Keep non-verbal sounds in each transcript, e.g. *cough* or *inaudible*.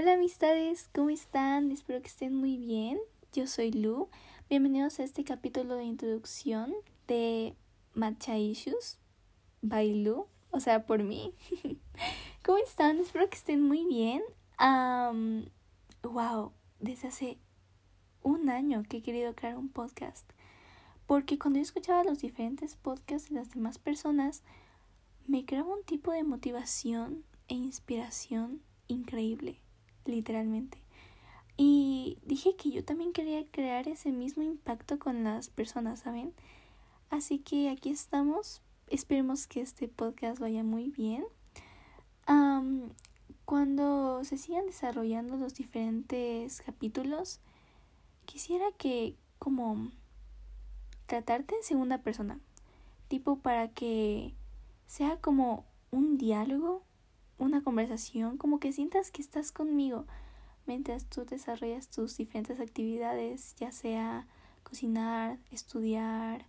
Hola amistades, ¿cómo están? Espero que estén muy bien. Yo soy Lu. Bienvenidos a este capítulo de introducción de Matcha Issues by Lu, o sea, por mí. *laughs* ¿Cómo están? Espero que estén muy bien. wow, desde hace un año que he querido crear un podcast. Porque cuando yo escuchaba los diferentes podcasts de las demás personas, me creaba un tipo de motivación e inspiración increíble literalmente. Y dije que yo también quería crear ese mismo impacto con las personas, ¿saben? Así que aquí estamos. Esperemos que este podcast vaya muy bien. cuando se sigan desarrollando los diferentes capítulos, quisiera que como tratarte en segunda persona, tipo para que sea como un diálogo una conversación, como que sientas que estás conmigo mientras tú desarrollas tus diferentes actividades, ya sea cocinar, estudiar,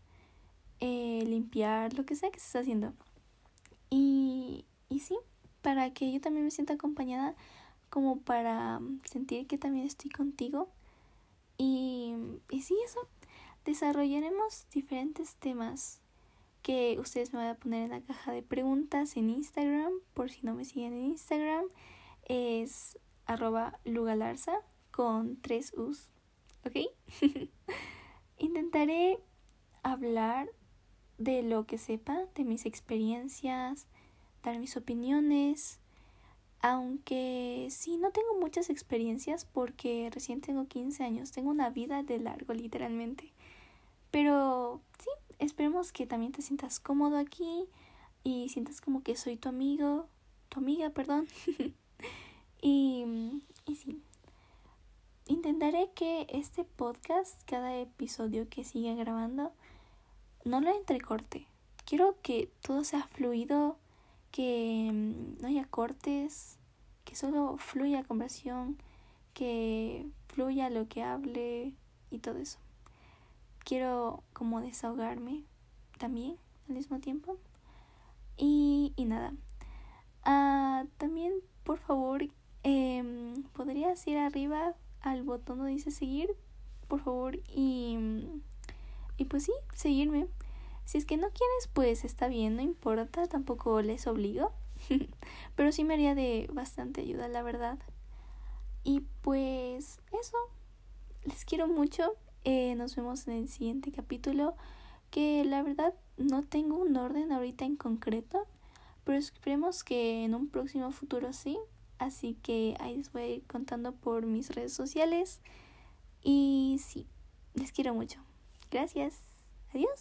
eh, limpiar, lo que sea que estés haciendo. Y, y sí, para que yo también me sienta acompañada, como para sentir que también estoy contigo. Y, y sí, eso. Desarrollaremos diferentes temas que ustedes me van a poner en la caja de preguntas en Instagram, por si no me siguen en Instagram, es arroba lugalarza con tres U's, ¿ok? *laughs* Intentaré hablar de lo que sepa, de mis experiencias, dar mis opiniones, aunque sí, no tengo muchas experiencias porque recién tengo 15 años, tengo una vida de largo literalmente. Pero sí, esperemos que también te sientas cómodo aquí y sientas como que soy tu amigo, tu amiga, perdón. *laughs* y, y sí, intentaré que este podcast, cada episodio que siga grabando, no lo entrecorte. Quiero que todo sea fluido, que mm, no haya cortes, que solo fluya conversación, que fluya lo que hable y todo eso quiero como desahogarme también al mismo tiempo. Y, y nada. Ah, también, por favor, eh, podrías ir arriba al botón donde dice seguir, por favor, y, y pues sí, seguirme. Si es que no quieres, pues está bien, no importa, tampoco les obligo. *laughs* Pero sí me haría de bastante ayuda, la verdad. Y pues eso, les quiero mucho eh, nos vemos en el siguiente capítulo. Que la verdad no tengo un orden ahorita en concreto. Pero esperemos que en un próximo futuro sí. Así que ahí les voy a ir contando por mis redes sociales. Y sí, les quiero mucho. Gracias. Adiós.